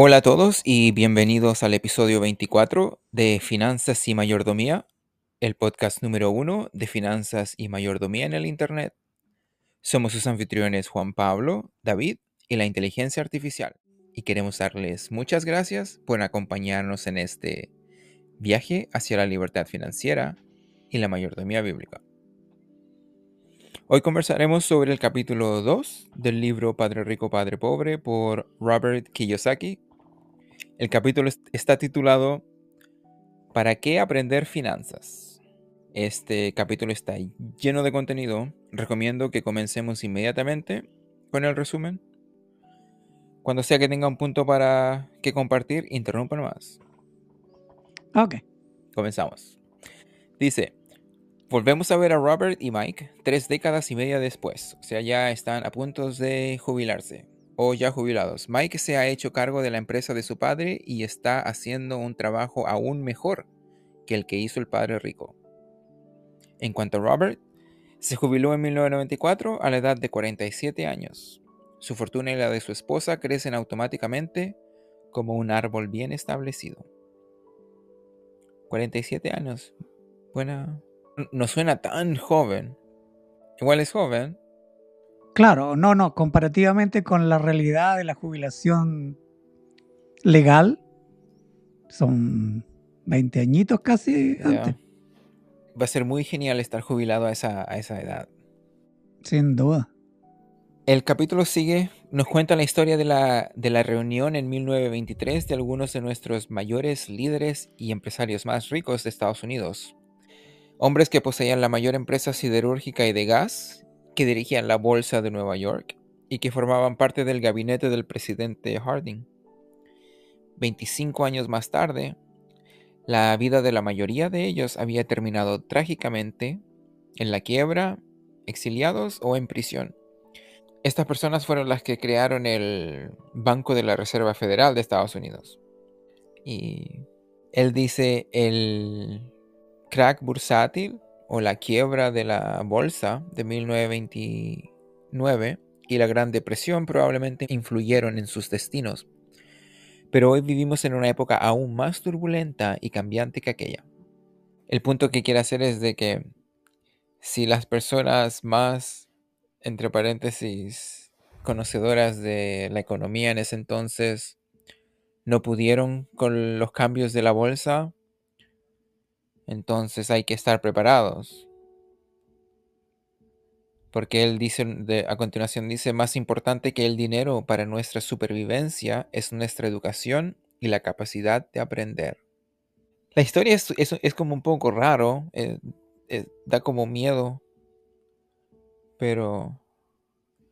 Hola a todos y bienvenidos al episodio 24 de Finanzas y Mayordomía, el podcast número uno de Finanzas y Mayordomía en el Internet. Somos sus anfitriones Juan Pablo, David y la inteligencia artificial y queremos darles muchas gracias por acompañarnos en este viaje hacia la libertad financiera y la mayordomía bíblica. Hoy conversaremos sobre el capítulo 2 del libro Padre Rico, Padre Pobre por Robert Kiyosaki el capítulo está titulado ¿Para qué aprender finanzas? Este capítulo está lleno de contenido. Recomiendo que comencemos inmediatamente con el resumen. Cuando sea que tenga un punto para que compartir, interrumpa más. Ok. Comenzamos. Dice, volvemos a ver a Robert y Mike tres décadas y media después. O sea, ya están a punto de jubilarse o ya jubilados. Mike se ha hecho cargo de la empresa de su padre y está haciendo un trabajo aún mejor que el que hizo el padre rico. En cuanto a Robert, se jubiló en 1994 a la edad de 47 años. Su fortuna y la de su esposa crecen automáticamente como un árbol bien establecido. 47 años. Buena. No suena tan joven. Igual es joven, Claro, no, no, comparativamente con la realidad de la jubilación legal, son 20 añitos casi antes. Va a ser muy genial estar jubilado a esa, edad. Sin duda. El capítulo sigue, nos cuenta la historia de la, de la reunión en 1923 de algunos de nuestros mayores líderes y empresarios más ricos de Estados Unidos. Hombres que poseían la mayor empresa siderúrgica y de gas que dirigían la Bolsa de Nueva York y que formaban parte del gabinete del presidente Harding. 25 años más tarde, la vida de la mayoría de ellos había terminado trágicamente en la quiebra, exiliados o en prisión. Estas personas fueron las que crearon el Banco de la Reserva Federal de Estados Unidos. Y él dice el crack bursátil o la quiebra de la bolsa de 1929 y la Gran Depresión probablemente influyeron en sus destinos. Pero hoy vivimos en una época aún más turbulenta y cambiante que aquella. El punto que quiero hacer es de que si las personas más, entre paréntesis, conocedoras de la economía en ese entonces no pudieron con los cambios de la bolsa, entonces hay que estar preparados. Porque él dice, a continuación dice, más importante que el dinero para nuestra supervivencia es nuestra educación y la capacidad de aprender. La historia es, es, como un poco raro, eh, eh, da como miedo, pero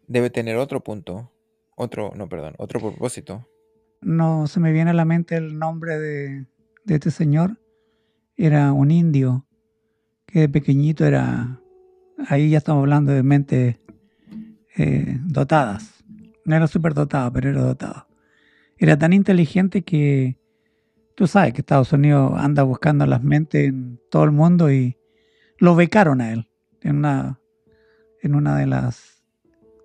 debe tener otro punto, otro, no, perdón, otro propósito. No se me viene a la mente el nombre de, de este señor, era un indio que de pequeñito era, ahí ya estamos hablando de mentes eh, dotadas. No era súper dotado, pero era dotado. Era tan inteligente que tú sabes que Estados Unidos anda buscando las mentes en todo el mundo y lo becaron a él en una, en una de las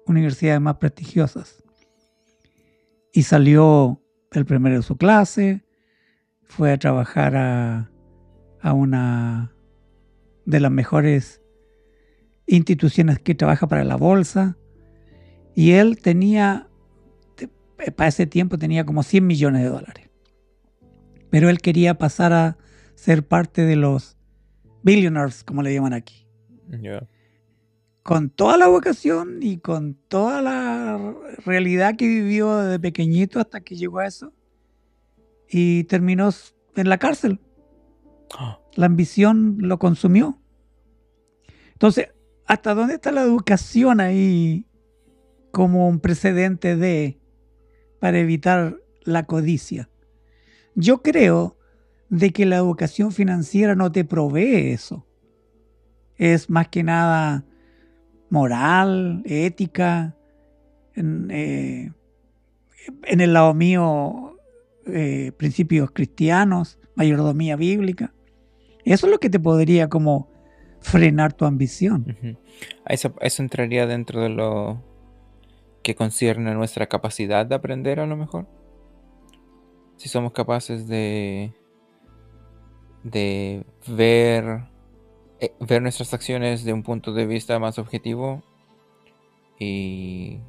universidades más prestigiosas. Y salió el primero de su clase, fue a trabajar a, a una de las mejores instituciones que trabaja para la bolsa. Y él tenía, para ese tiempo tenía como 100 millones de dólares. Pero él quería pasar a ser parte de los billionaires, como le llaman aquí. Con toda la vocación y con toda la realidad que vivió desde pequeñito hasta que llegó a eso. Y terminó en la cárcel. La ambición lo consumió. Entonces, ¿hasta dónde está la educación ahí como un precedente de para evitar la codicia? Yo creo de que la educación financiera no te provee eso. Es más que nada moral, ética. En, eh, el lado mío, eh, principios cristianos, mayordomía bíblica. Eso es lo que te podría como frenar tu ambición. eso, entraría dentro de lo que concierne a nuestra capacidad de aprender a lo mejor. si somos capaces de, de ver, eh, ver nuestras acciones de un punto de vista más objetivo y,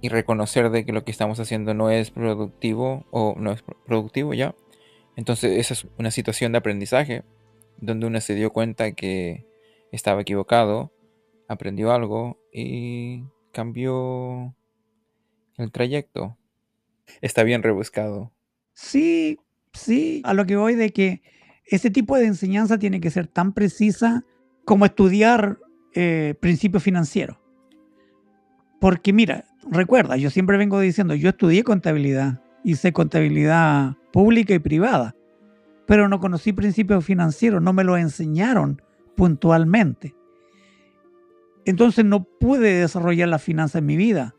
y reconocer de que lo que estamos haciendo no es productivo o no es productivo ya. Entonces esa es una situación de aprendizaje donde uno se dio cuenta que estaba equivocado, aprendió algo y cambió el trayecto. Está bien rebuscado. Sí, sí, a lo que voy de que ese tipo de enseñanza tiene que ser tan precisa como estudiar eh, principios financieros. Porque mira, recuerda, yo siempre vengo diciendo, yo estudié contabilidad, hice contabilidad pública y privada, pero no conocí principios financieros, no me lo enseñaron puntualmente. Entonces no pude desarrollar la finanza en mi vida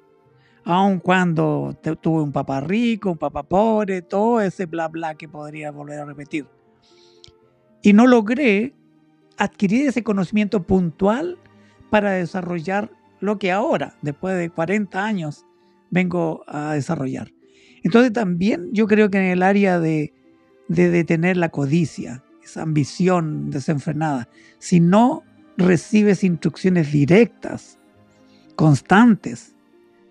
aun cuando tuve un papá rico, un papá pobre, todo ese bla bla que podría volver a repetir. Y no logré adquirir ese conocimiento puntual para desarrollar lo que ahora, después de 40 años, vengo a desarrollar. Entonces también yo creo que en el área de, de detener la codicia, esa ambición desenfrenada, si no recibes instrucciones directas, constantes,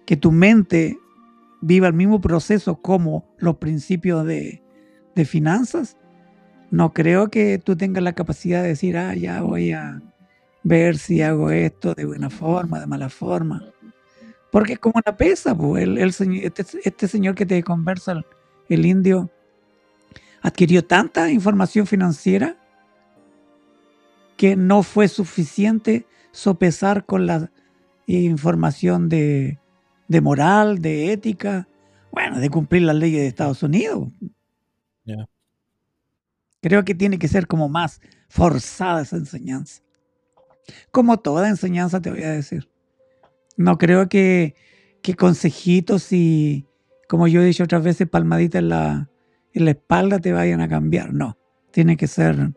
que tu mente viva el mismo proceso como los principios de, finanzas, no creo que tú tengas la capacidad de decir, ah, ya voy a ver si hago esto de buena forma, de mala forma. Porque es como una pesa, pues, el, este, este, señor que te conversa, el, el indio, adquirió tanta información financiera que no fue suficiente sopesar con la información de, de moral, de ética, bueno, de cumplir las leyes de Estados Unidos. Creo que tiene que ser como más forzada esa enseñanza. Como toda enseñanza te voy a decir. No creo que, que consejitos y, como yo he dicho otras veces, palmaditas en la, en la espalda te vayan a cambiar. No, tiene que ser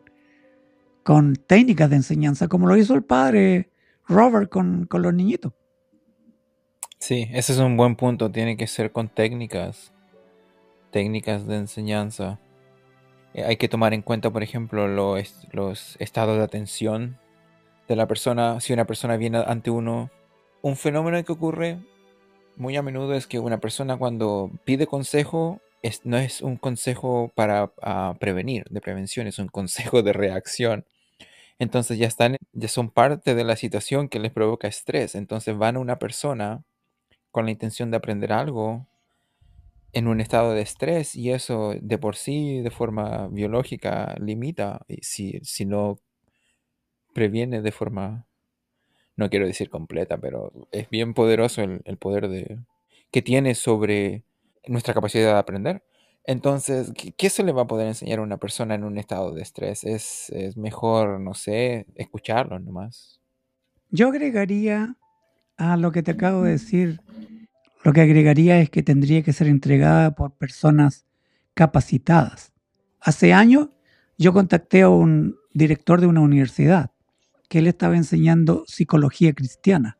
con técnicas de enseñanza, como lo hizo el padre Robert con, con los niñitos. Sí, ese es un buen punto. Tiene que ser con técnicas, técnicas de enseñanza. Eh, hay que tomar en cuenta, por ejemplo, los, los estados de atención de la persona. Si una persona viene ante uno, un fenómeno que ocurre muy a menudo es que una persona cuando pide consejo no es un consejo para ah, prevenir, de prevención, es un consejo de reacción. Entonces ya están, ya son parte de la situación que les provoca estrés. Entonces van a una persona con la intención de aprender algo en un estado de estrés y eso de por sí, de forma biológica, limita, si, si no previene de forma, no quiero decir completa, pero es bien poderoso el, poder de, que tiene sobre nuestra capacidad de aprender. Entonces, ¿qué, se le va a poder enseñar a una persona en un estado de estrés? Es, es mejor, no sé, escucharlo nomás. Yo agregaría a lo que te acabo de decir, lo que agregaría es que tendría que ser entregada por personas capacitadas. Hace años yo contacté a un director de una universidad que él estaba enseñando psicología cristiana.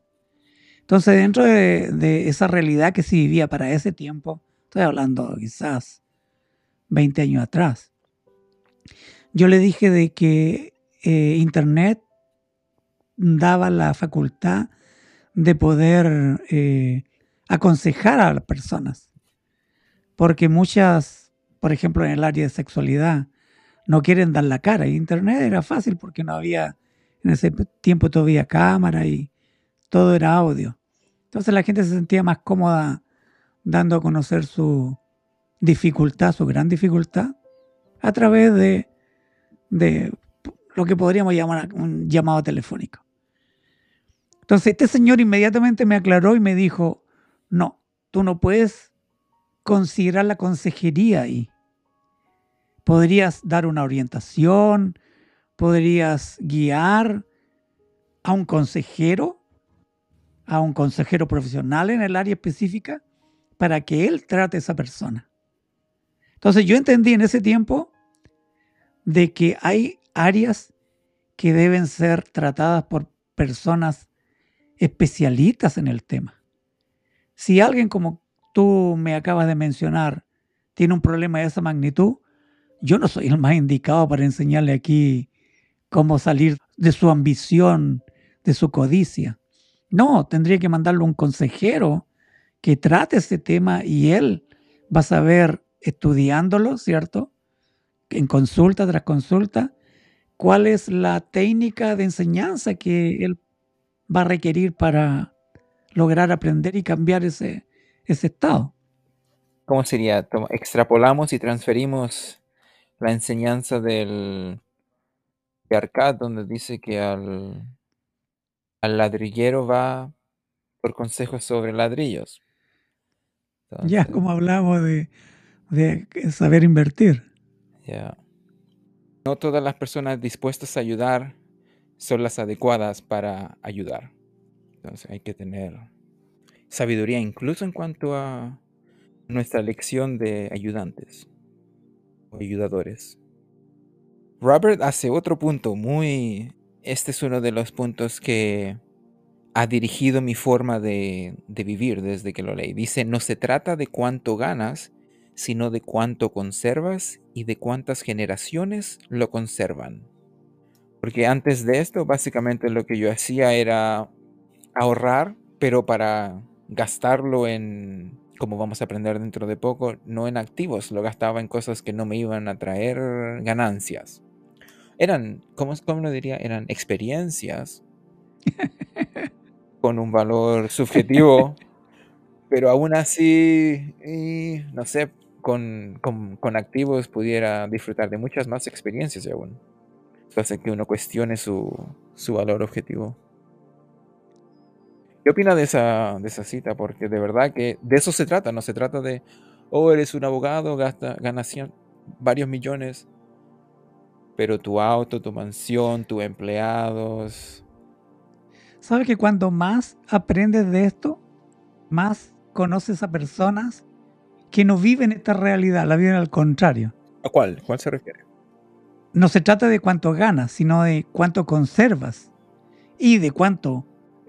Entonces, dentro de, esa realidad que se vivía para ese tiempo, estoy hablando quizás 20 años atrás, yo le dije de que eh, Internet daba la facultad de poder eh, aconsejar a las personas. Porque muchas, por ejemplo, en el área de sexualidad, no quieren dar la cara. Internet era fácil porque no había, en ese tiempo todavía cámara y todo era audio. Entonces la gente se sentía más cómoda dando a conocer su dificultad, su gran dificultad, a través de, de lo que podríamos llamar un llamado telefónico. Entonces este señor inmediatamente me aclaró y me dijo, no, tú no puedes considerar la consejería ahí. Podrías dar una orientación, podrías guiar a un consejero, a un consejero profesional en el área específica, para que él trate a esa persona. Entonces yo entendí en ese tiempo de que hay áreas que deben ser tratadas por personas especialistas en el tema. Si alguien como tú me acabas de mencionar tiene un problema de esa magnitud, yo no soy el más indicado para enseñarle aquí cómo salir de su ambición, de su codicia. No, tendría que mandarle un consejero que trate este tema y él va a saber, estudiándolo, ¿cierto? En consulta tras consulta, cuál es la técnica de enseñanza que él va a requerir para lograr aprender y cambiar ese, ese estado. ¿Cómo sería? Extrapolamos y transferimos la enseñanza del de Arcad, donde dice que al, al ladrillero va por consejos sobre ladrillos. ya, como hablamos de, de saber invertir. Ya. No todas las personas dispuestas a ayudar son las adecuadas para ayudar. Entonces hay que tener sabiduría incluso en cuanto a nuestra elección de ayudantes o ayudadores. Robert hace otro punto muy... Este es uno de los puntos que ha dirigido mi forma de, vivir desde que lo leí. Dice, no se trata de cuánto ganas, sino de cuánto conservas y de cuántas generaciones lo conservan. Porque antes de esto, básicamente lo que yo hacía era ahorrar, pero para gastarlo en, como vamos a aprender dentro de poco, no en activos, lo gastaba en cosas que no me iban a traer ganancias. Eran, ¿cómo, cómo lo diría? Eran experiencias con un valor subjetivo, pero aún así, no sé, con, con, activos pudiera disfrutar de muchas más experiencias aún. Eso hace que uno cuestione su, su valor objetivo. ¿Qué opina de esa, de esa cita? Porque de verdad que de eso se trata, no se trata de, oh, eres un abogado, gasta, ganas varios millones, pero tu auto, tu mansión, tus empleados. ¿Sabes que cuando más aprendes de esto, más conoces a personas que no viven esta realidad, la viven al contrario? ¿A cuál? ¿Cuál se refiere? No se trata de cuánto ganas, sino de cuánto conservas y de cuánto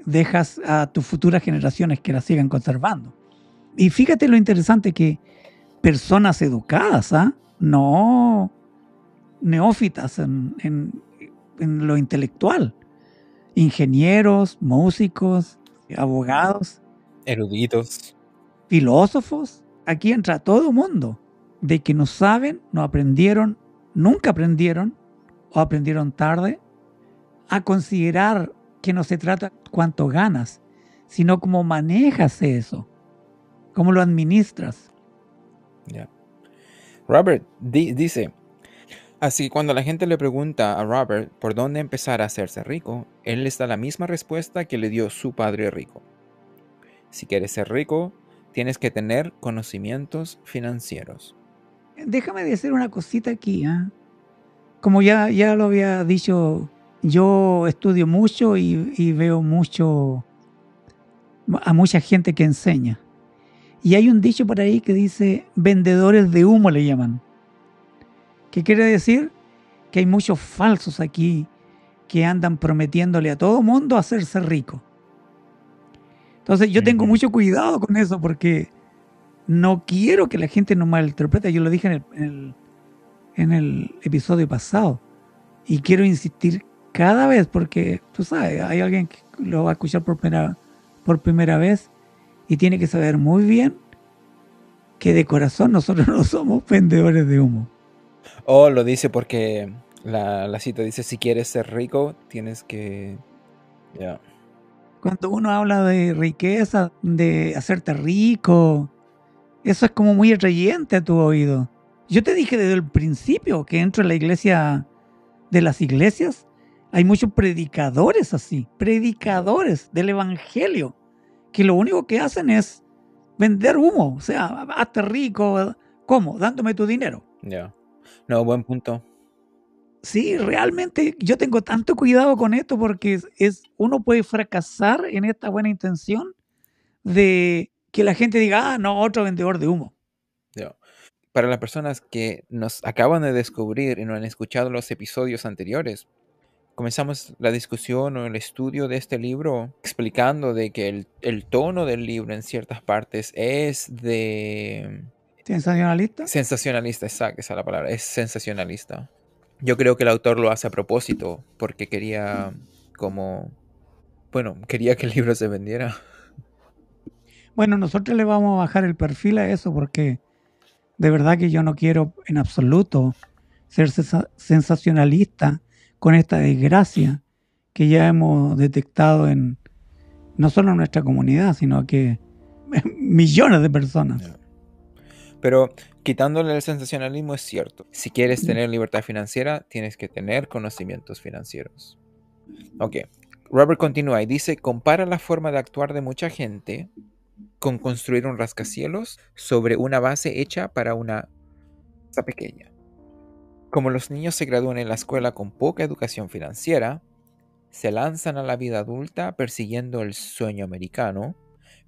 dejas a tus futuras generaciones que la sigan conservando. Y fíjate lo interesante que personas educadas, ¿ah? no neófitas en, en lo intelectual, ingenieros, músicos, abogados, eruditos, filósofos, aquí entra todo mundo, de que no saben, no aprendieron, nunca aprendieron o aprendieron tarde, a considerar que no se trata cuánto ganas, sino cómo manejas eso, cómo lo administras. Robert dice, así que cuando la gente le pregunta a Robert por dónde empezar a hacerse rico, él les da la misma respuesta que le dio su padre rico. Si quieres ser rico, tienes que tener conocimientos financieros. Déjame decir una cosita aquí. ¿ah? Como ya, ya lo había dicho yo estudio mucho y, veo mucho a mucha gente que enseña. Y hay un dicho por ahí que dice vendedores de humo le llaman. ¿Qué quiere decir? Que hay muchos falsos aquí que andan prometiéndole a todo mundo hacerse rico. Entonces yo tengo mucho cuidado con eso porque no quiero que la gente nos malinterprete. Yo lo dije en el, en el episodio pasado. Y quiero insistir cada vez, porque tú sabes, hay alguien que lo va a escuchar por primera, por primera vez y tiene que saber muy bien que de corazón nosotros no somos vendedores de humo. O oh, lo dice porque la, cita dice, si quieres ser rico, tienes que... Cuando uno habla de riqueza, de hacerte rico, eso es como muy atrayente a tu oído. Yo te dije desde el principio que entro en la iglesia de las iglesias hay muchos predicadores así, predicadores del Evangelio, que lo único que hacen es vender humo, o sea, hazte rico, ¿cómo? Dándome tu dinero. Ya. No, buen punto. Sí, realmente yo tengo tanto cuidado con esto porque es, uno puede fracasar en esta buena intención de que la gente diga, ah, no, otro vendedor de humo. Para las personas que nos acaban de descubrir y no han escuchado los episodios anteriores, comenzamos la discusión o el estudio de este libro explicando de que el, tono del libro en ciertas partes es de ¿Sensacionalista? Sensacionalista, exacto, esa es la palabra, es sensacionalista. Yo creo que el autor lo hace a propósito, porque quería como, bueno, quería que el libro se vendiera. Bueno, nosotros le vamos a bajar el perfil a eso porque de verdad que yo no quiero en absoluto ser sensacionalista con esta desgracia que ya hemos detectado en no solo en nuestra comunidad, sino que millones de personas. Pero quitándole el sensacionalismo es cierto. Si quieres tener libertad financiera, tienes que tener conocimientos financieros. Ok. Robert continúa y dice, compara la forma de actuar de mucha gente con construir un rascacielos sobre una base hecha para una casa pequeña. Como los niños se gradúan en la escuela con poca educación financiera, se lanzan a la vida adulta persiguiendo el sueño americano,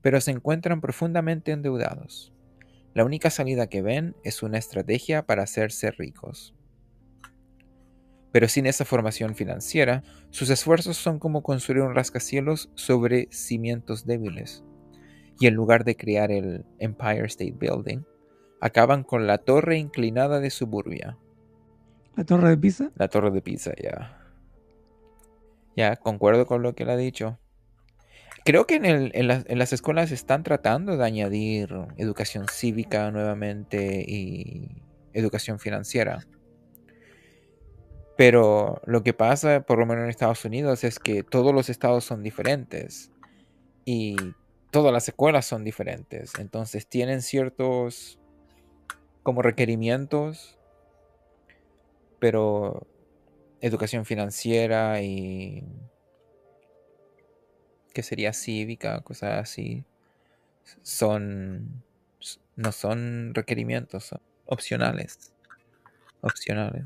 pero se encuentran profundamente endeudados. La única salida que ven es una estrategia para hacerse ricos. Pero sin esa formación financiera, sus esfuerzos son como construir un rascacielos sobre cimientos débiles. Y en lugar de crear el Empire State Building, acaban con la torre inclinada de suburbia. ¿La torre de Pisa? La torre de Pisa, ya. Ya, concuerdo con lo que él ha dicho. Creo que en, las escuelas están tratando de añadir educación cívica nuevamente y educación financiera. Pero lo que pasa, por lo menos en Estados Unidos, es que todos los estados son diferentes y todas las escuelas son diferentes. Entonces tienen ciertos como requerimientos, pero educación financiera y que sería cívica, cosas así, son no son requerimientos, opcionales. Opcionales,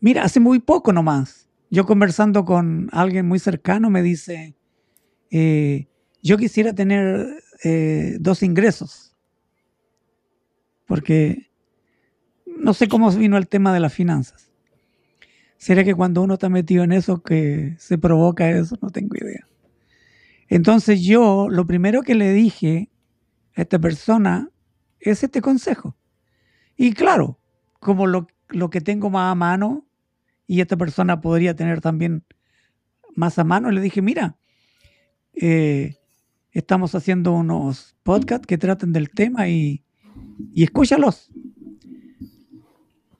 Mira, hace muy poco nomás, yo conversando con alguien muy cercano me dice, eh, yo quisiera tener eh, dos ingresos, porque no sé cómo vino el tema de las finanzas. ¿Será que cuando uno está metido en eso que se provoca eso? No tengo idea. Entonces yo lo primero que le dije a esta persona es este consejo. Y claro, como lo, que tengo más a mano y esta persona podría tener también más a mano, le dije, mira, eh, estamos haciendo unos podcasts que traten del tema y, y escúchalos.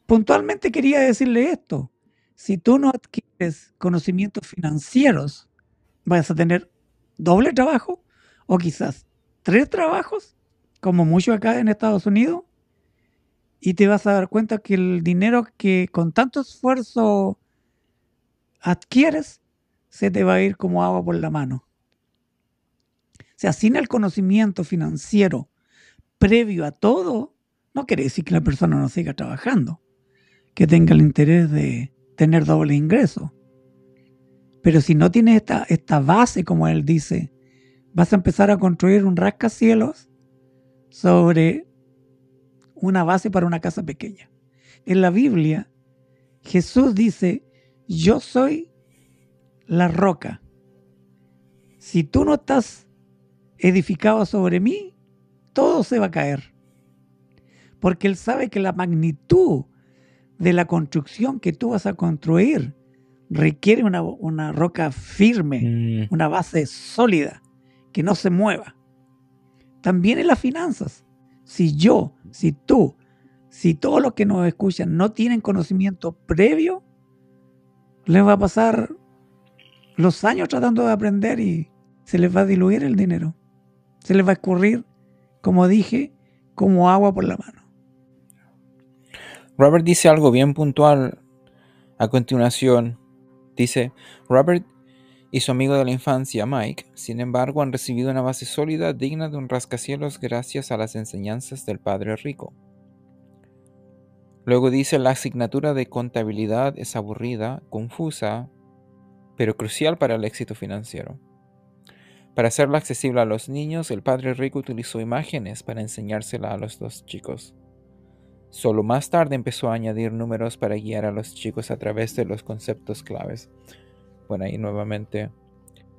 Puntualmente quería decirle esto. Si tú no adquieres conocimientos financieros, vas a tener doble trabajo o quizás tres trabajos, como mucho acá en Estados Unidos, y te vas a dar cuenta que el dinero que con tanto esfuerzo adquieres se te va a ir como agua por la mano. O sea, sin el conocimiento financiero previo a todo, no quiere decir que la persona no siga trabajando, que tenga el interés de tener doble ingreso. Pero si no tienes esta, esta base, como él dice, vas a empezar a construir un rascacielos sobre una base para una casa pequeña. En la Biblia, Jesús dice, yo soy la roca. Si tú no estás edificado sobre mí, todo se va a caer. Porque Él sabe que la magnitud de la construcción que tú vas a construir requiere una, roca firme, mm. una base sólida, que no se mueva. También en las finanzas. Si yo, si tú, si todos los que nos escuchan no tienen conocimiento previo, les va a pasar los años tratando de aprender y se les va a diluir el dinero. Se les va a escurrir, como dije, como agua por la mano. Robert dice algo bien puntual a continuación Dice, Robert y su amigo de la infancia, Mike, sin embargo, han recibido una base sólida digna de un rascacielos gracias a las enseñanzas del padre rico. Luego dice, la asignatura de contabilidad es aburrida, confusa, pero crucial para el éxito financiero. Para hacerla accesible a los niños, el padre rico utilizó imágenes para enseñársela a los dos chicos. Solo más tarde empezó a añadir números para guiar a los chicos a través de los conceptos claves. Bueno, ahí nuevamente,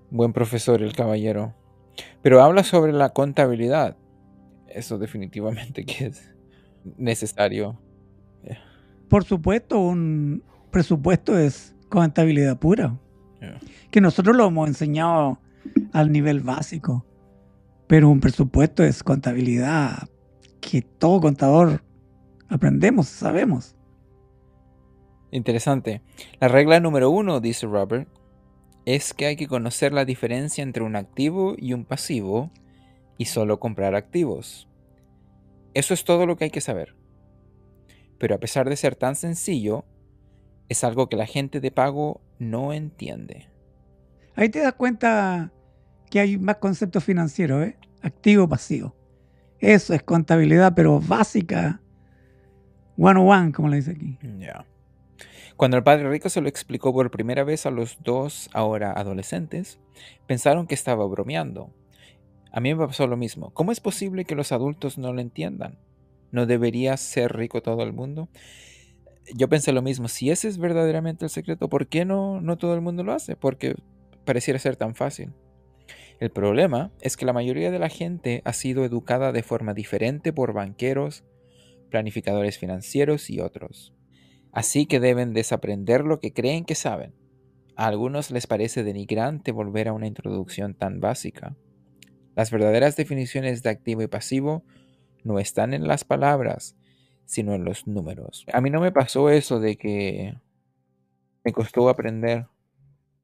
buen profesor el caballero. Pero habla sobre la contabilidad. Eso definitivamente que es necesario. Por supuesto, un presupuesto es contabilidad pura. Yeah. Que nosotros lo hemos enseñado al nivel básico. Pero un presupuesto es contabilidad que todo contador aprendemos, sabemos. Interesante. La regla número uno, dice Robert, es que hay que conocer la diferencia entre un activo y un pasivo y solo comprar activos. Eso es todo lo que hay que saber. Pero a pesar de ser tan sencillo, es algo que la gente de pago no entiende. Ahí te das cuenta que hay más conceptos financieros, ¿eh? Activo, pasivo. Eso es contabilidad, pero básica. One on one, como le dice aquí. Ya. Cuando el padre rico se lo explicó por primera vez a los dos ahora adolescentes, pensaron que estaba bromeando. A mí me pasó lo mismo. ¿Cómo es posible que los adultos no lo entiendan? ¿No debería ser rico todo el mundo? Yo pensé lo mismo. Si ese es verdaderamente el secreto, ¿por qué no, no todo el mundo lo hace? Porque pareciera ser tan fácil. El problema es que la mayoría de la gente ha sido educada de forma diferente por banqueros, planificadores financieros y otros. Así que deben desaprender lo que creen que saben. A algunos les parece denigrante volver a una introducción tan básica. Las verdaderas definiciones de activo y pasivo no están en las palabras, sino en los números. A mí no me pasó eso de que me costó aprender.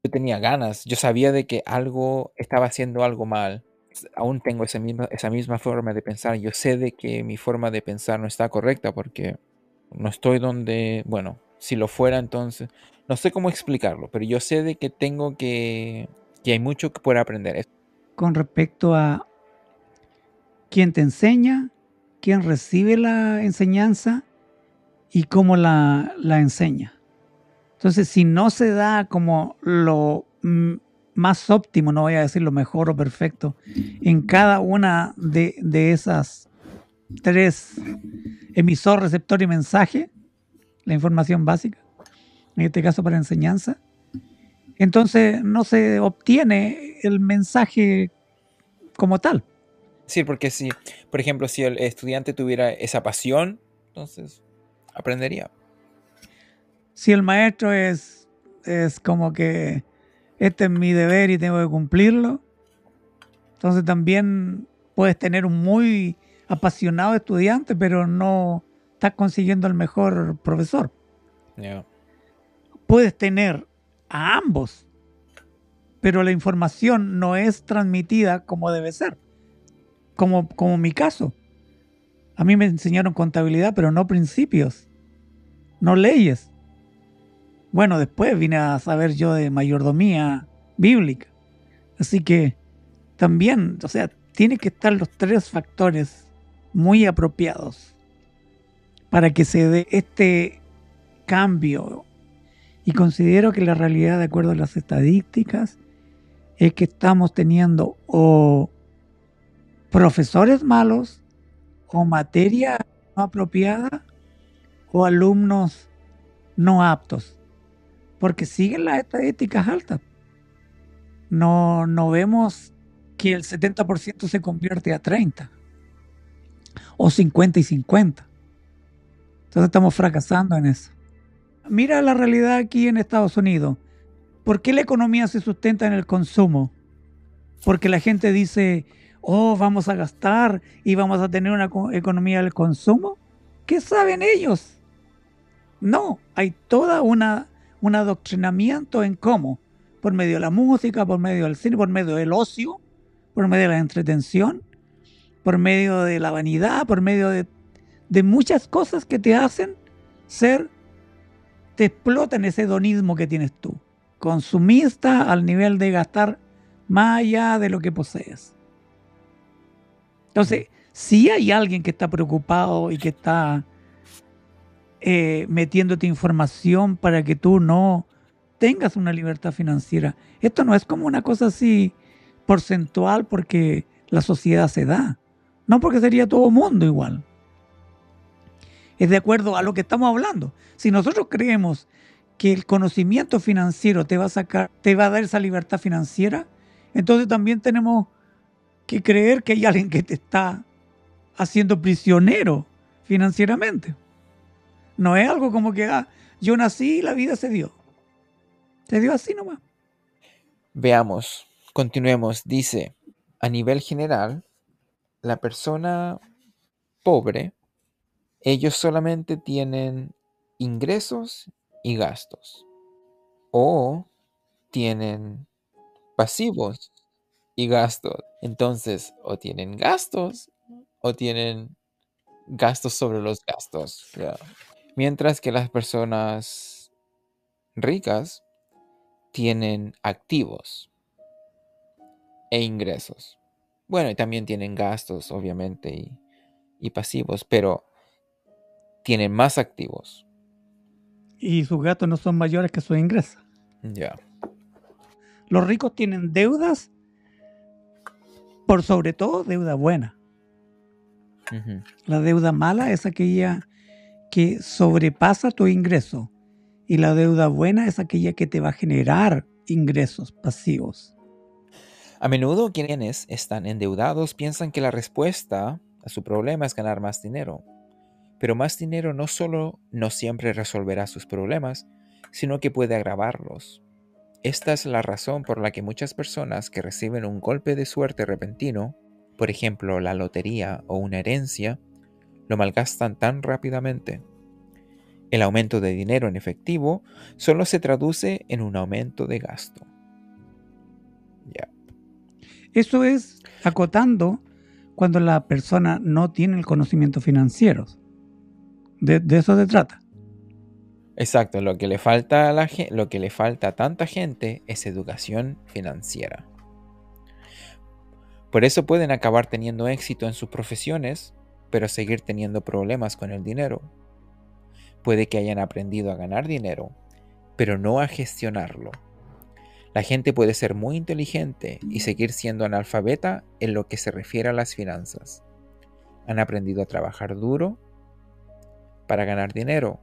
Yo tenía ganas, yo sabía de que algo estaba haciendo algo mal. Aún tengo esa misma, esa misma forma de pensar. Yo sé de que mi forma de pensar no está correcta porque no estoy donde, bueno, si lo fuera entonces, no sé cómo explicarlo, pero yo sé de que tengo que, que hay mucho que por aprender. Con respecto a quién te enseña, quién recibe la enseñanza y cómo la, la enseña. Entonces, si no se da como lo mm, más óptimo, no voy a decir lo mejor o perfecto, en cada una de, de esas tres emisor, receptor y mensaje, la información básica, en este caso para enseñanza, entonces no se obtiene el mensaje como tal. Sí, porque si, por ejemplo, si el estudiante tuviera esa pasión, entonces aprendería. Si el maestro es, es como que este es mi deber y tengo que cumplirlo, entonces también puedes tener un muy apasionado estudiante, pero no estás consiguiendo el mejor profesor. Yeah. Puedes tener a ambos, pero la información no es transmitida como debe ser, como, como mi caso. A mí me enseñaron contabilidad, pero no principios, no leyes. Bueno, después vine a saber yo de mayordomía bíblica. Así que también, o sea, tiene que estar los tres factores muy apropiados para que se dé este cambio. Y considero que la realidad, de acuerdo a las estadísticas, es que estamos teniendo o profesores malos, o materia no apropiada, o alumnos no aptos. Porque siguen las estadísticas altas. No, no vemos que el 70% se convierte a 30 o 50 y 50. Entonces estamos fracasando en eso. Mira la realidad aquí en Estados Unidos. ¿Por qué la economía se sustenta en el consumo? Porque la gente dice, oh, vamos a gastar y vamos a tener una economía del consumo. ¿Qué saben ellos? No, hay toda una un adoctrinamiento en cómo, por medio de la música, por medio del cine, por medio del ocio, por medio de la entretención, por medio de la vanidad, por medio de, muchas cosas que te hacen ser, te explotan ese hedonismo que tienes tú, consumista al nivel de gastar más allá de lo que posees. Entonces, si hay alguien que está preocupado y que está eh, metiéndote información para que tú no tengas una libertad financiera. Esto no es como una cosa así porcentual porque la sociedad se da. No porque sería todo mundo igual. Es de acuerdo a lo que estamos hablando. Si nosotros creemos que el conocimiento financiero te va a sacar, te va a dar esa libertad financiera, entonces también tenemos que creer que hay alguien que te está haciendo prisionero financieramente. No es algo como que ah, yo nací y la vida se dio. Se dio así nomás. Veamos, continuemos. Dice, a nivel general, la persona pobre, ellos solamente tienen ingresos y gastos. O tienen pasivos y gastos. Entonces, o tienen gastos o tienen gastos sobre los gastos. Mientras que las personas ricas tienen activos e ingresos. Bueno, y también tienen gastos, obviamente, y, y pasivos, pero tienen más activos. Y sus gastos no son mayores que sus ingresos. Ya. Los ricos tienen deudas, por sobre todo deuda buena. La deuda mala es aquella que sobrepasa tu ingreso. Y la deuda buena es aquella que te va a generar ingresos pasivos. A menudo quienes están endeudados piensan que la respuesta a su problema es ganar más dinero. Pero más dinero no solo no siempre resolverá sus problemas, sino que puede agravarlos. Esta es la razón por la que muchas personas que reciben un golpe de suerte repentino, por ejemplo la lotería o una herencia, lo malgastan tan rápidamente. El aumento de dinero en efectivo solo se traduce en un aumento de gasto. Eso es acotando cuando la persona no tiene el conocimiento financiero. De, de eso se trata. Exacto, lo que le falta a la lo que le falta a tanta gente es educación financiera. Por eso pueden acabar teniendo éxito en sus profesiones, pero seguir teniendo problemas con el dinero. Puede que hayan aprendido a ganar dinero, pero no a gestionarlo. La gente puede ser muy inteligente y seguir siendo analfabeta en lo que se refiere a las finanzas. Han aprendido a trabajar duro para ganar dinero,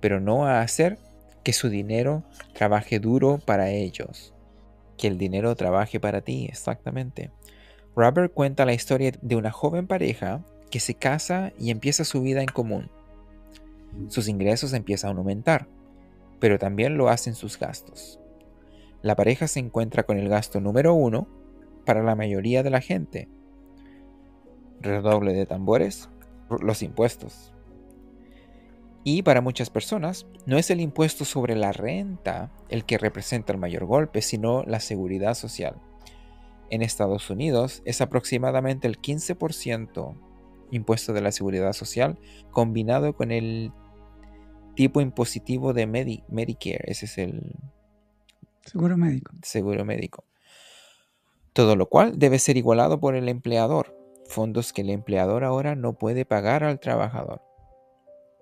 pero no a hacer que su dinero trabaje duro para ellos. Que el dinero trabaje para ti, exactamente. Robert cuenta la historia de una joven pareja que se casa y empieza su vida en común. Sus ingresos empiezan a aumentar, pero también lo hacen sus gastos. La pareja se encuentra con el gasto número uno para la mayoría de la gente. Redoble de tambores, los impuestos. Y para muchas personas, no es el impuesto sobre la renta el que representa el mayor golpe, sino la seguridad social. En Estados Unidos es aproximadamente el 15% impuesto de la seguridad social combinado con el tipo impositivo de Medi- Medicare, ese es el Seguro médico. seguro médico. Todo lo cual debe ser igualado por el empleador, fondos que el empleador ahora no puede pagar al trabajador.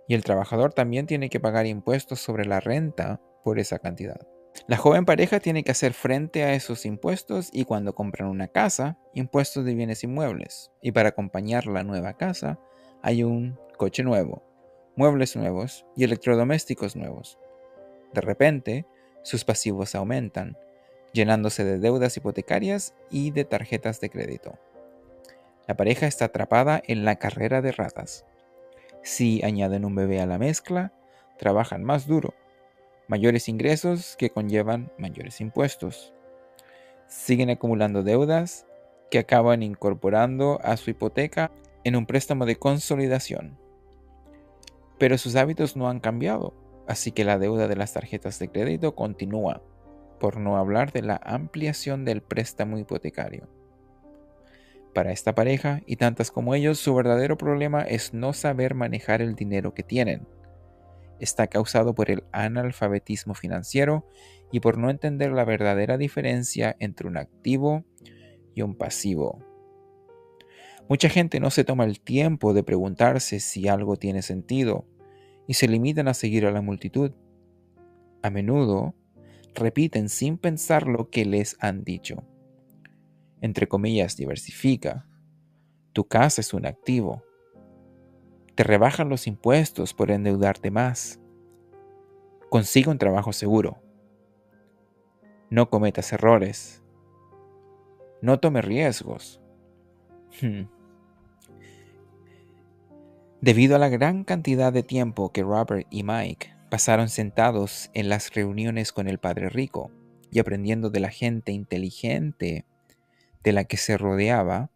Y el trabajador también tiene que pagar impuestos sobre la renta por esa cantidad. La joven pareja tiene que hacer frente a esos impuestos y cuando compran una casa, impuestos de bienes inmuebles. Y para acompañar la nueva casa, hay un coche nuevo, muebles nuevos y electrodomésticos nuevos. De repente, sus pasivos aumentan, llenándose de deudas hipotecarias y de tarjetas de crédito. La pareja está atrapada en la carrera de ratas. Si añaden un bebé a la mezcla, trabajan más duro, mayores ingresos que conllevan mayores impuestos. Siguen acumulando deudas que acaban incorporando a su hipoteca en un préstamo de consolidación. Pero sus hábitos no han cambiado, así que la deuda de las tarjetas de crédito continúa, por no hablar de la ampliación del préstamo hipotecario. Para esta pareja y tantas como ellos, su verdadero problema es no saber manejar el dinero que tienen. Está causado por el analfabetismo financiero y por no entender la verdadera diferencia entre un activo y un pasivo. Mucha gente no se toma el tiempo de preguntarse si algo tiene sentido y se limitan a seguir a la multitud. A menudo repiten sin pensar lo que les han dicho. Entre comillas, diversifica. Tu casa es un activo. Te rebajan los impuestos por endeudarte más. Consigue un trabajo seguro. No cometas errores. No tome riesgos. Hmm. Debido a la gran cantidad de tiempo que Robert y Mike pasaron sentados en las reuniones con el Padre Rico y aprendiendo de la gente inteligente de la que se rodeaba,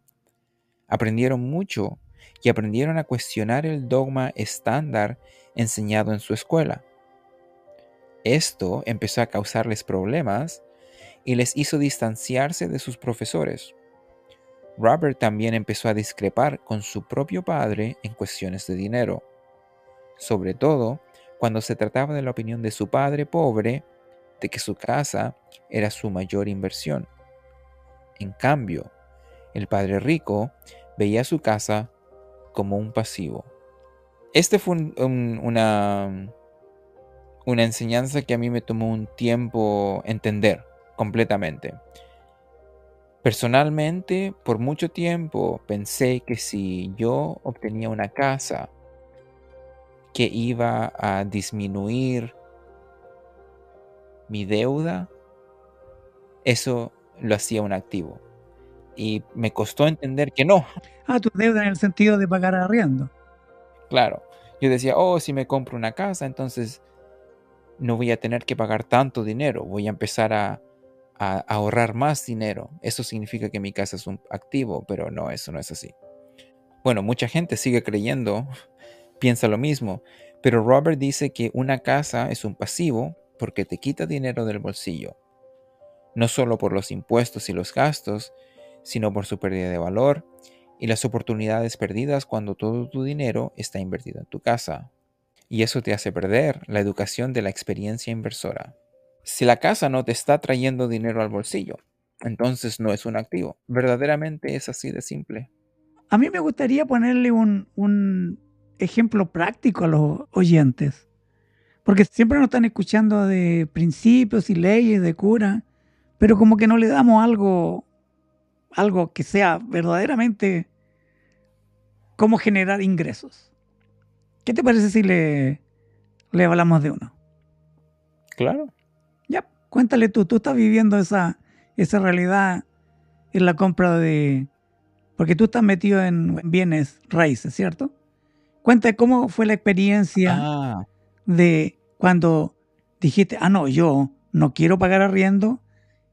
aprendieron mucho y aprendieron a cuestionar el dogma estándar enseñado en su escuela. Esto empezó a causarles problemas y les hizo distanciarse de sus profesores. Robert también empezó a discrepar con su propio padre en cuestiones de dinero, sobre todo cuando se trataba de la opinión de su padre pobre de que su casa era su mayor inversión. En cambio, el padre rico veía su casa como un pasivo. Este fue una, una enseñanza que a mí me tomó un tiempo entender completamente. Personalmente, por mucho tiempo pensé que si yo obtenía una casa que iba a disminuir mi deuda, eso lo hacía un activo. Y me costó entender que no. Ah, tu deuda en el sentido de pagar arriendo. Claro. Yo decía, oh, si me compro una casa, entonces no voy a tener que pagar tanto dinero. Voy a empezar a, ahorrar más dinero. Eso significa que mi casa es un activo, pero no, eso no es así. Bueno, mucha gente sigue creyendo, piensa lo mismo, pero Robert dice que una casa es un pasivo porque te quita dinero del bolsillo, no solo por los impuestos y los gastos, sino por su pérdida de valor y las oportunidades perdidas cuando todo tu dinero está invertido en tu casa. Y eso te hace perder la educación de la experiencia inversora. Si la casa no te está trayendo dinero al bolsillo, entonces no es un activo. Verdaderamente es así de simple. A mí me gustaría ponerle un, ejemplo práctico a los oyentes, porque siempre nos están escuchando de principios y leyes de cura, pero como que no le damos algo, algo que sea verdaderamente como generar ingresos. ¿Qué te parece si le, le hablamos de uno? Claro. Cuéntale tú, tú estás viviendo esa, esa realidad en la compra de... Porque tú estás metido en bienes raíces, ¿cierto? Cuéntale cómo fue la experiencia ah. de cuando dijiste, ah, no, yo no quiero pagar arriendo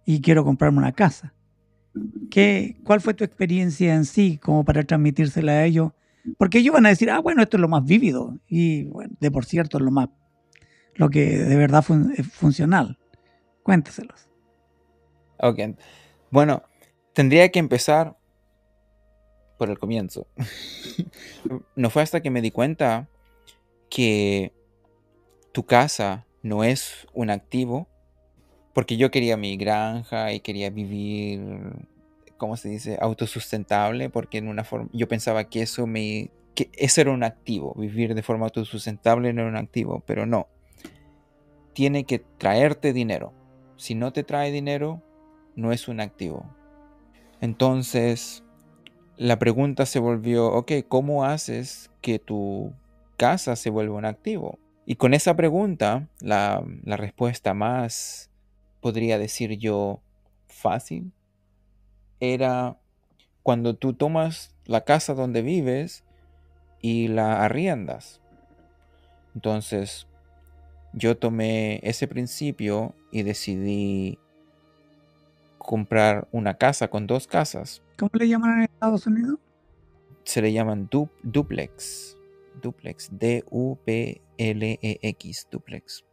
y quiero comprarme una casa. ¿Qué, ¿Cuál fue tu experiencia en sí como para transmitírsela a ellos? Porque ellos van a decir, ah, bueno, esto es lo más vívido y bueno, de por cierto es lo más, lo que de verdad es funcional. Cuéntaselos. Ok. Bueno, tendría que empezar por el comienzo. no fue hasta que me di cuenta que tu casa no es un activo, porque yo quería mi granja y quería vivir, ¿cómo se dice?, autosustentable, porque en una forma, yo pensaba que eso me, que eso era un activo, vivir de forma autosustentable no era un activo, pero no. Tiene que traerte dinero si no te trae dinero, no es un activo. Entonces, la pregunta se volvió, ok, ¿cómo haces que tu casa se vuelva un activo? Y con esa pregunta, la, la respuesta más, podría decir yo, fácil, era cuando tú tomas la casa donde vives y la arriendas. Entonces, yo tomé ese principio y decidí comprar una casa con dos casas. ¿Cómo le llaman en Estados Unidos? Se le llaman duplex. Duplex. D-U-P-L-E-X. Duplex.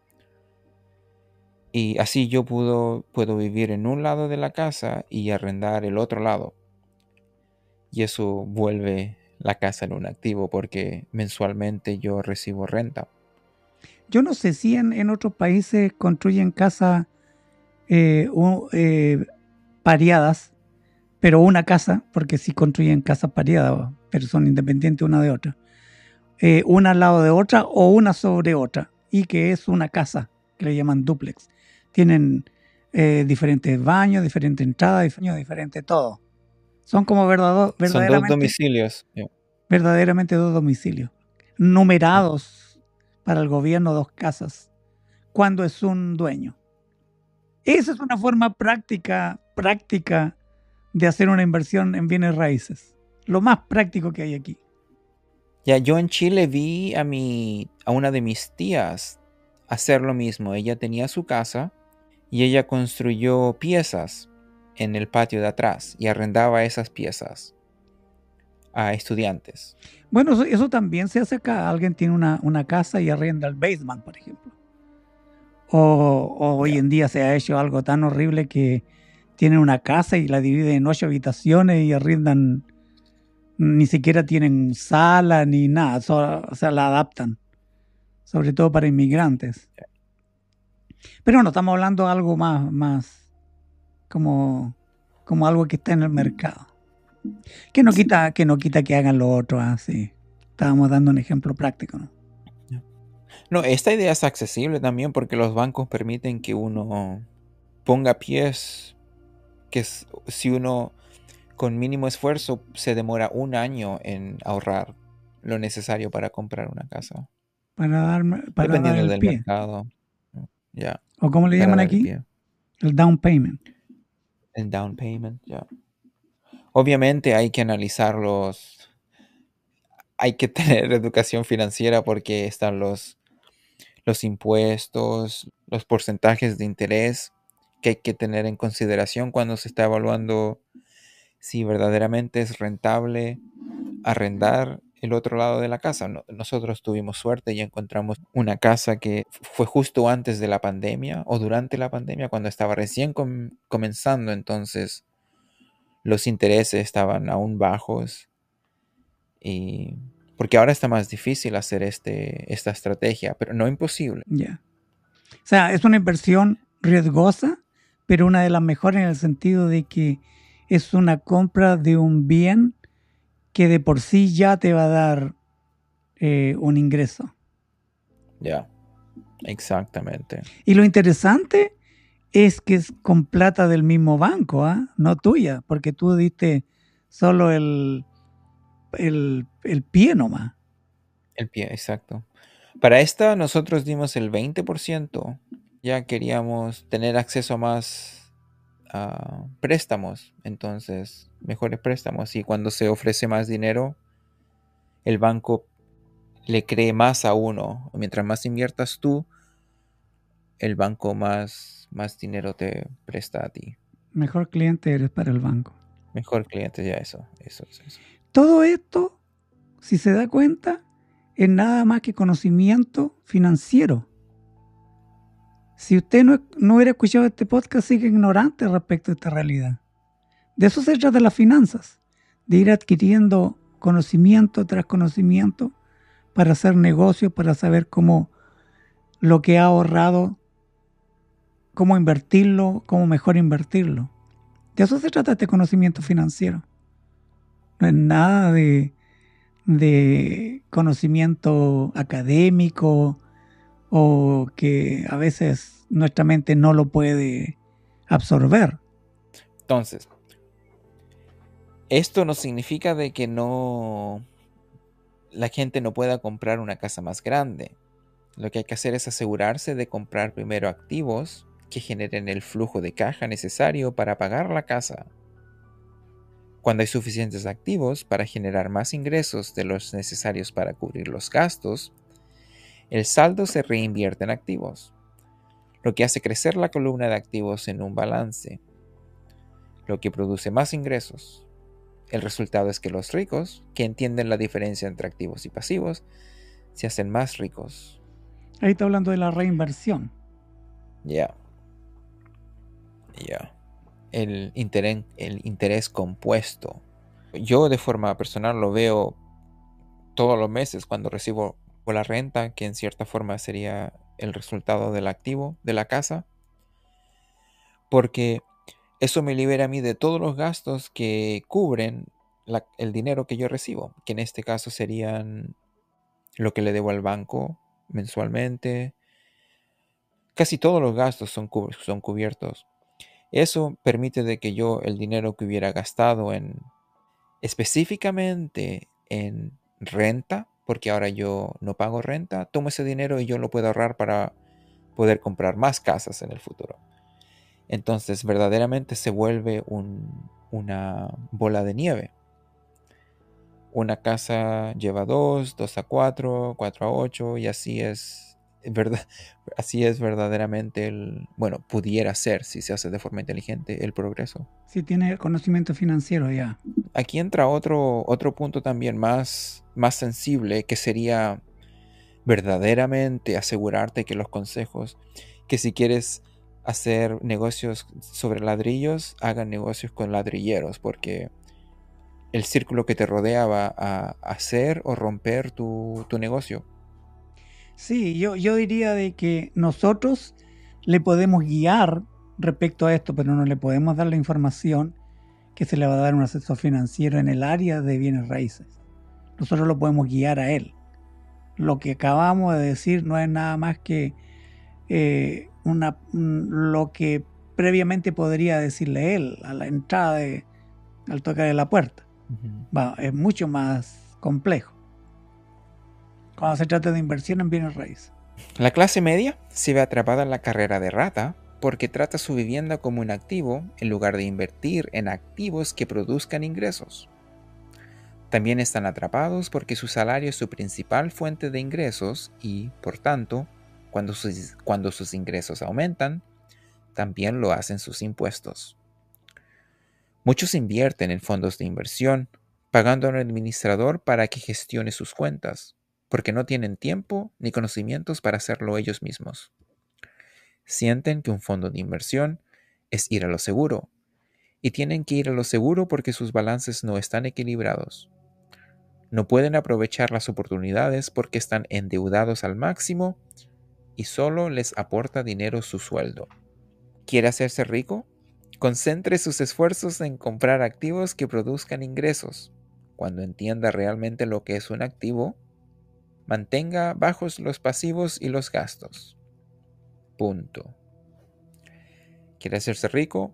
Y así yo puedo, puedo vivir en un lado de la casa y arrendar el otro lado. Y eso vuelve la casa en un activo porque mensualmente yo recibo renta. Yo no sé si en, otros países construyen casas eh, eh, pareadas, pero una casa, porque sí construyen casas pareadas, pero son independientes una de otra. Eh, una al lado de otra o una sobre otra, y que es una casa, que le llaman duplex. Tienen diferentes baños, diferentes entradas, diferentes todo. Son como verdaderamente... Son dos domicilios. Verdaderamente dos domicilios. Numerados para el gobierno dos casas cuando es un dueño. Esa es una forma práctica, práctica de hacer una inversión en bienes raíces. Lo más práctico que hay aquí. Ya, yo en Chile vi a mi, a una de mis tías hacer lo mismo. Ella tenía su casa y ella construyó piezas en el patio de atrás y arrendaba esas piezas a estudiantes. Bueno, eso, eso también se hace acá. Alguien tiene una, una casa y arrenda el basement, por ejemplo. O, o hoy en día se ha hecho algo tan horrible que tienen una casa y la dividen en ocho habitaciones y arrendan, ni siquiera tienen sala ni nada, so- o sea, la adaptan, sobre todo para inmigrantes. Pero no, estamos hablando de algo más, más como, como algo que está en el mercado. Que no quita, que no quita que hagan lo otro así. Estábamos dando un ejemplo práctico, ¿no? No, esta idea es accesible también porque los bancos permiten que uno ponga pies, que si uno con mínimo esfuerzo se demora un año en ahorrar lo necesario para comprar una casa, Para dar, para dar dependiendo el del pie. mercado. O como le llaman aquí, pie. el down payment. El down payment, ya. Obviamente hay que analizar los... Hay que tener educación financiera porque están los, los impuestos, los porcentajes de interés que hay que tener en consideración cuando se está evaluando si verdaderamente es rentable arrendar el otro lado de la casa. No- Nosotros tuvimos suerte y encontramos una casa que fue justo antes de la pandemia o durante la pandemia, cuando estaba recién com- comenzando, entonces los intereses estaban aún bajos y porque ahora está más difícil hacer este, esta estrategia, pero no imposible. Ya. O sea, es una inversión riesgosa, pero una de las mejores en el sentido de que es una compra de un bien que de por sí ya te va a dar eh, un ingreso. Ya, exactamente. Y lo interesante es que es con plata del mismo banco, ¿ah? no tuya, porque tú diste solo el, el, el pie nomás. El pie, exacto. Para esta nosotros dimos el 20%. Ya queríamos tener acceso a más préstamos, entonces mejores préstamos. Y cuando se ofrece más dinero, el banco le cree más a uno. Mientras más inviertas tú, el banco más, más dinero te presta a ti. Mejor cliente eres para el banco. Mejor cliente, ya eso, eso, eso. eso. Todo esto, si se da cuenta, es nada más que conocimiento financiero. Si usted no, no hubiera escuchado este podcast, sigue ignorante respecto a esta realidad. De eso se trata las finanzas, de ir adquiriendo conocimiento tras conocimiento para hacer negocios, para saber cómo lo que ha ahorrado, cómo invertirlo, cómo mejor invertirlo. De eso se trata este conocimiento financiero. No es nada de, de conocimiento académico o que a veces nuestra mente no lo puede absorber. Entonces, esto no significa de que no la gente no pueda comprar una casa más grande. Lo que hay que hacer es asegurarse de comprar primero activos que generen el flujo de caja necesario para pagar la casa. Cuando hay suficientes activos para generar más ingresos de los necesarios para cubrir los gastos, el saldo se reinvierte en activos, lo que hace crecer la columna de activos en un balance, lo que produce más ingresos. El resultado es que los ricos, que entienden la diferencia entre activos y pasivos, se hacen más ricos. Ahí está hablando de la reinversión. Ya. Ya. El, interés, el interés compuesto. Yo de forma personal lo veo todos los meses cuando recibo la renta, que en cierta forma sería el resultado del activo de la casa. Porque eso me libera a mí de todos los gastos que cubren el dinero que yo recibo, que en este caso serían lo que le debo al banco mensualmente. Casi todos los gastos son, son cubiertos. Eso permite de que yo el dinero que hubiera gastado en específicamente en renta, porque ahora yo no pago renta, tomo ese dinero y yo lo puedo ahorrar para poder comprar más casas en el futuro. Entonces verdaderamente se vuelve un- una bola de nieve. una casa lleva 2, 2 a 4, 4 a 8 y así es, verdad, así es verdaderamente el, bueno, pudiera ser si se hace de forma inteligente el progreso. Si tiene conocimiento financiero ya. Aquí entra otro, otro punto también más, más sensible que sería verdaderamente asegurarte que los consejos, que si quieres hacer negocios sobre ladrillos, hagan negocios con ladrilleros, porque el círculo que te rodea va a hacer o romper tu, negocio. Sí, yo, yo diría de que nosotros le podemos guiar respecto a esto, pero no le podemos dar la información que se le va a dar un asesor financiero en el área de bienes raíces. Nosotros lo podemos guiar a él. Lo que acabamos de decir no es nada más que eh, una, lo que previamente podría decirle él a la entrada de, al tocar de la puerta. es mucho más complejo cuando se trata de inversión en bienes raíces. La clase media se ve atrapada en la carrera de rata porque trata su vivienda como un activo en lugar de invertir en activos que produzcan ingresos. También están atrapados porque su salario es su principal fuente de ingresos y, por tanto, cuando sus, ingresos aumentan, también lo hacen sus impuestos. Muchos invierten en fondos de inversión, pagando a un administrador para que gestione sus cuentas, porque no tienen tiempo ni conocimientos para hacerlo ellos mismos. Sienten que un fondo de inversión es ir a lo seguro, y tienen que ir a lo seguro porque sus balances no están equilibrados. No pueden aprovechar las oportunidades porque están endeudados al máximo y solo les aporta dinero su sueldo. ¿Quiere hacerse rico? Concentre sus esfuerzos en comprar activos que produzcan ingresos. Cuando entienda realmente lo que es un activo, mantenga bajos los pasivos y los gastos. Punto. ¿Quiere hacerse rico?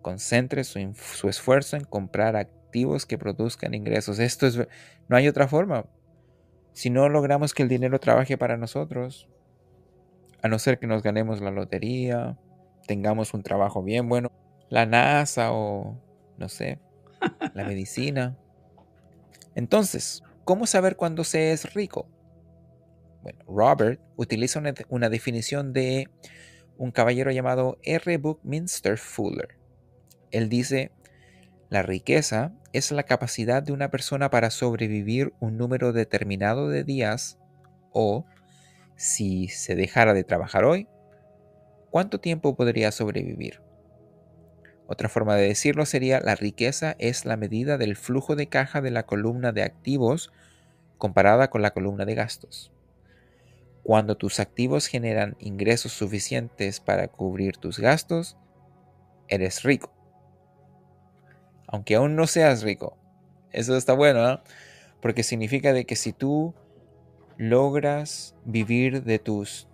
Concentre su, su, esfuerzo en comprar activos que produzcan ingresos. Esto es, no hay otra forma. Si no logramos que el dinero trabaje para nosotros, a no ser que nos ganemos la lotería, tengamos un trabajo bien bueno, la NASA o, no sé, la medicina. Entonces, ¿cómo saber cuándo se es rico? Bueno, Robert utiliza una, definición de un caballero llamado R. Buckminster Fuller. Él dice, la riqueza es la capacidad de una persona para sobrevivir un número determinado de días o si se dejara de trabajar hoy, ¿cuánto tiempo podría sobrevivir? Otra forma de decirlo sería la riqueza es la medida del flujo de caja de la columna de activos comparada con la columna de gastos. Cuando tus activos generan ingresos suficientes para cubrir tus gastos, eres rico. Aunque aún no seas rico. Eso está bueno, ¿no? Porque significa de que si tú logras vivir de tus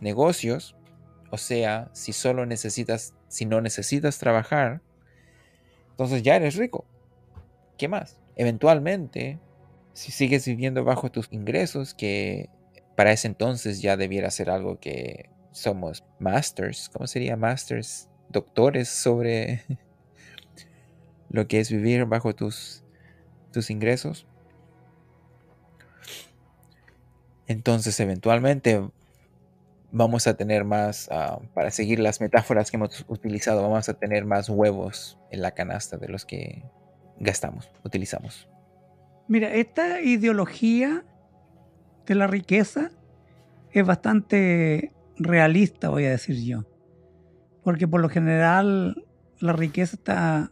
negocios, o sea, si solo necesitas, si no necesitas trabajar, entonces ya eres rico. ¿Qué más? Eventualmente, si sigues viviendo bajo tus ingresos, que para ese entonces ya debiera ser algo que somos masters, ¿cómo sería masters? Doctores sobre lo que es vivir bajo tus, tus ingresos. Entonces, eventualmente vamos a tener más, ah, para seguir las metáforas que hemos utilizado, vamos a tener más huevos en la canasta de los que gastamos, utilizamos. Mira, esta ideología de la riqueza es bastante realista, voy a decir yo. Porque por lo general la riqueza está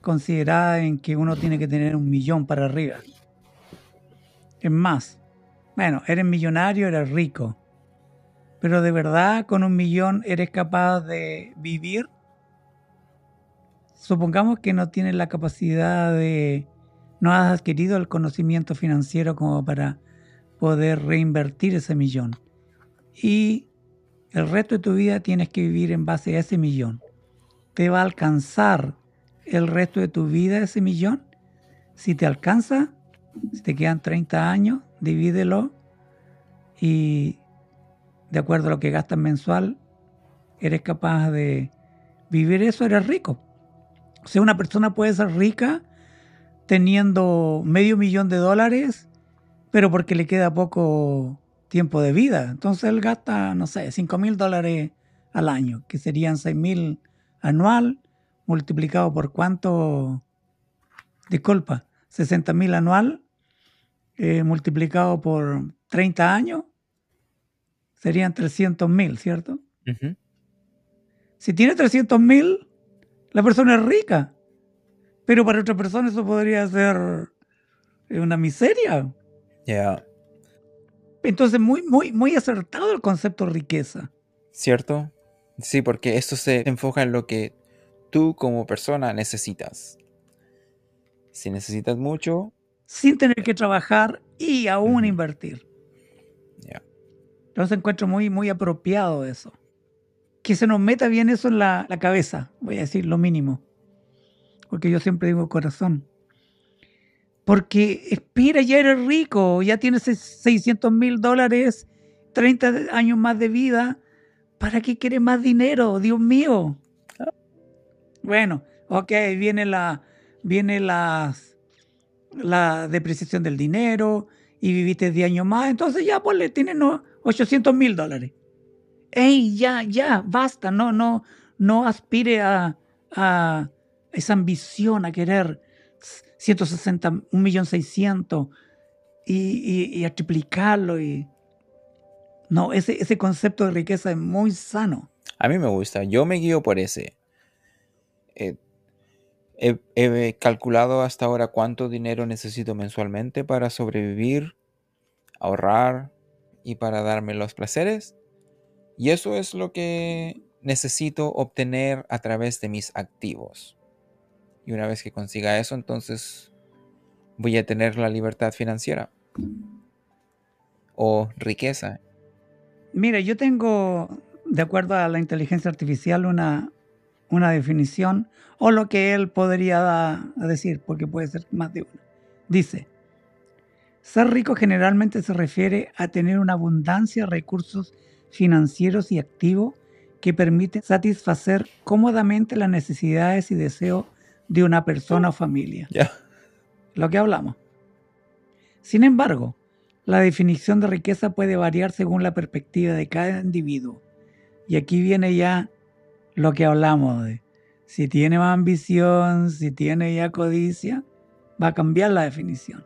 considerada en que uno tiene que tener un millón para arriba. Es más, bueno, eres millonario, eres rico. Pero de verdad con un millón eres capaz de vivir. Supongamos que no tienes la capacidad de, no has adquirido el conocimiento financiero como para poder reinvertir ese millón. Y el resto de tu vida tienes que vivir en base a ese millón. ¿Te va a alcanzar el resto de tu vida ese millón? Si te alcanza, si te quedan 30 años, divídelo y de acuerdo a lo que gastas mensual, eres capaz de vivir eso, eres rico. O sea, una persona puede ser rica teniendo medio millón de dólares, pero porque le queda poco tiempo de vida. Entonces él gasta, no sé, 5 mil dólares al año, que serían 6 mil anual, multiplicado por cuánto, disculpa, 60 mil anual, eh, multiplicado por 30 años, serían 300 mil, ¿cierto? Si tiene 300 mil, la persona es rica. Pero para otra persona eso podría ser una miseria. Ya. Entonces, muy, muy, muy acertado el concepto de riqueza. ¿Cierto? Sí, porque esto se enfoca en lo que tú como persona necesitas. Si necesitas mucho. Sin tener que trabajar y aún invertir. Ya. Entonces encuentro muy, muy apropiado eso. Que se nos meta bien eso en la, la cabeza, voy a decir lo mínimo porque yo siempre digo corazón. Porque espera, ya eres rico, ya tienes 600 mil dólares, 30 años más de vida. ¿Para qué quieres más dinero? Dios mío. Bueno, ok, viene la, viene la, la depreciación del dinero y viviste 10 años más, entonces ya pues le tienes 800 mil dólares. Ey, ya, ya, basta, no, no, no aspire a, a esa ambición a querer 160, 1.600.000 y, y, y a triplicarlo. Y... No, ese, ese concepto de riqueza es muy sano. A mí me gusta, yo me guío por ese. Eh, he, calculado hasta ahora cuánto dinero necesito mensualmente para sobrevivir, ahorrar y para darme los placeres. Y eso es lo que necesito obtener a través de mis activos. Y una vez que consiga eso, entonces voy a tener la libertad financiera o riqueza. Mira, yo tengo, de acuerdo a la inteligencia artificial, una, una definición o lo que él podría decir, porque puede ser más de una. Dice, ser rico generalmente se refiere a tener una abundancia de recursos financieros y activos que permiten satisfacer cómodamente las necesidades y deseos de una persona o familia. Ya. Lo que hablamos. Sin embargo, la definición de riqueza puede variar según la perspectiva de cada individuo. Y aquí viene ya lo que hablamos de si tiene más ambición, si tiene ya codicia, va a cambiar la definición.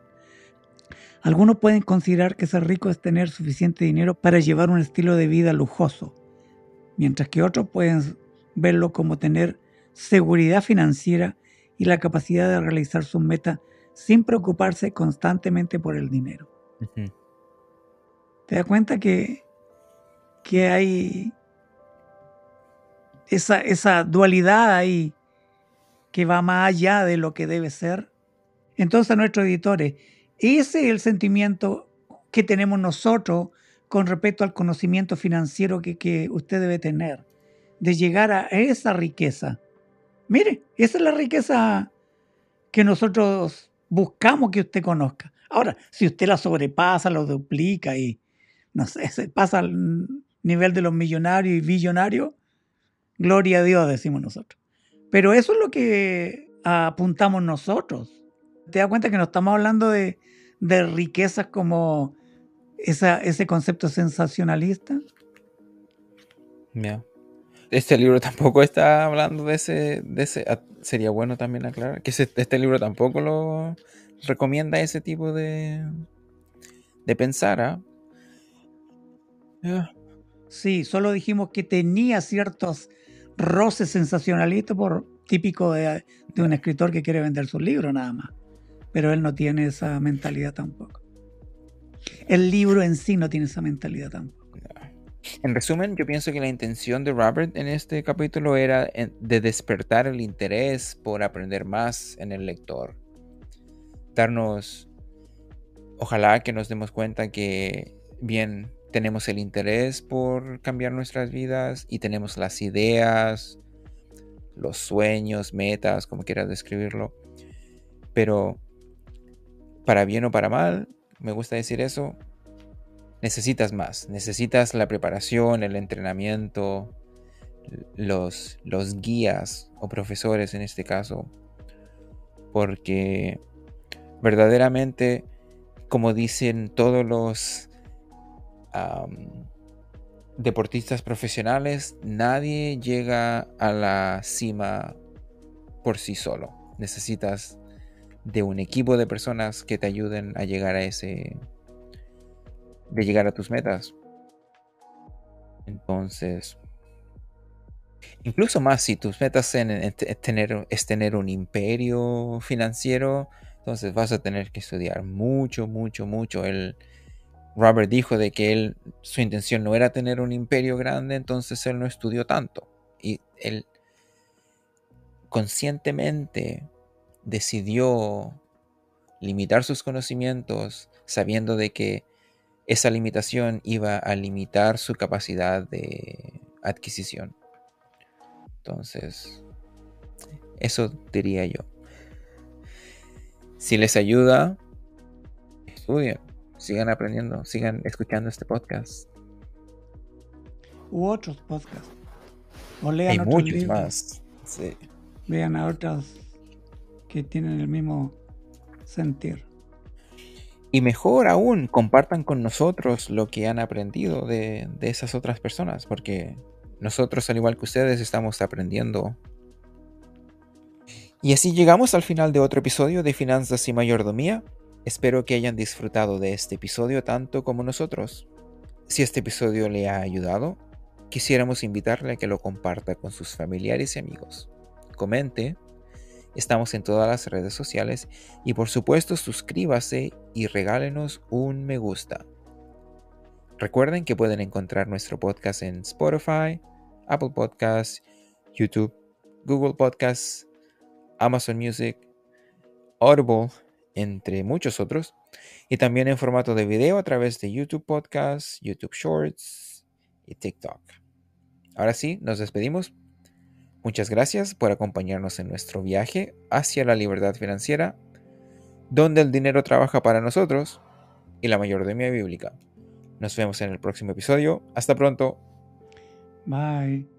Algunos pueden considerar que ser rico es tener suficiente dinero para llevar un estilo de vida lujoso, mientras que otros pueden verlo como tener seguridad financiera y la capacidad de realizar sus metas sin preocuparse constantemente por el dinero. ¿Te das cuenta que, que hay esa, esa dualidad ahí que va más allá de lo que debe ser? Entonces, nuestros editores, ese es el sentimiento que tenemos nosotros con respecto al conocimiento financiero que, que usted debe tener, de llegar a esa riqueza Mire, esa es la riqueza que nosotros buscamos que usted conozca. Ahora, si usted la sobrepasa, lo duplica y, no sé, se pasa al nivel de los millonarios y billonarios, gloria a Dios, decimos nosotros. Pero eso es lo que apuntamos nosotros. ¿Te das cuenta que no estamos hablando de, riquezas como ese concepto sensacionalista? Ya. Este libro tampoco está hablando de ese, de ese. Ah, sería bueno también aclarar que este libro tampoco lo recomienda ese tipo de, de pensar. ¿ah? Sí, solo dijimos que tenía ciertos roces sensacionalistas por típico de, de un escritor que quiere vender su libro nada más. Pero él no tiene esa mentalidad tampoco. El libro en sí no tiene esa mentalidad tampoco. En resumen, yo pienso que la intención de Robert en este capítulo era de despertar el interés por aprender más en el lector. Darnos, ojalá que nos demos cuenta que bien tenemos el interés por cambiar nuestras vidas y tenemos las ideas, los sueños, metas, como quieras describirlo. Pero para bien o para mal, me gusta decir eso, necesitas más. Necesitas la preparación, el entrenamiento, los, los guías o profesores en este caso. Porque verdaderamente, como dicen todos los deportistas profesionales, nadie llega a la cima por sí solo. Necesitas de un equipo de personas que te ayuden a llegar a ese, de llegar a tus metas. Entonces, incluso más si tus metas es tener, es tener un imperio financiero, entonces vas a tener que estudiar mucho, mucho, mucho. El, Robert dijo de que él, su intención no era tener un imperio grande, entonces él no estudió tanto. Y él conscientemente decidió limitar sus conocimientos sabiendo de que esa limitación iba a limitar su capacidad de adquisición. Entonces, eso diría yo. Si les ayuda, estudien sigan aprendiendo, sigan escuchando este podcast. U otros podcasts. O lean Hay muchos más. Vean a otros que tienen el mismo sentir. Y mejor aún, compartan con nosotros lo que han aprendido de, esas otras personas, porque nosotros, al igual que ustedes, estamos aprendiendo. Y así llegamos al final de otro episodio de Finanzas y Mayordomía. Espero que hayan disfrutado de este episodio tanto como nosotros. Si este episodio le ha ayudado, quisiéramos invitarle a que lo comparta con sus familiares y amigos. Comente, estamos en todas las redes sociales y por supuesto suscríbase y regálenos un me gusta. Recuerden que pueden encontrar nuestro podcast en Spotify, Apple Podcasts, YouTube, Google Podcasts, Amazon Music, Audible, entre muchos otros, y también en formato de video a través de YouTube Podcasts, YouTube Shorts y TikTok. Ahora sí, nos despedimos. Muchas gracias por acompañarnos en nuestro viaje hacia la libertad financiera, donde el dinero trabaja para nosotros y la mayordomía bíblica. Nos vemos en el próximo episodio. Hasta pronto. Bye.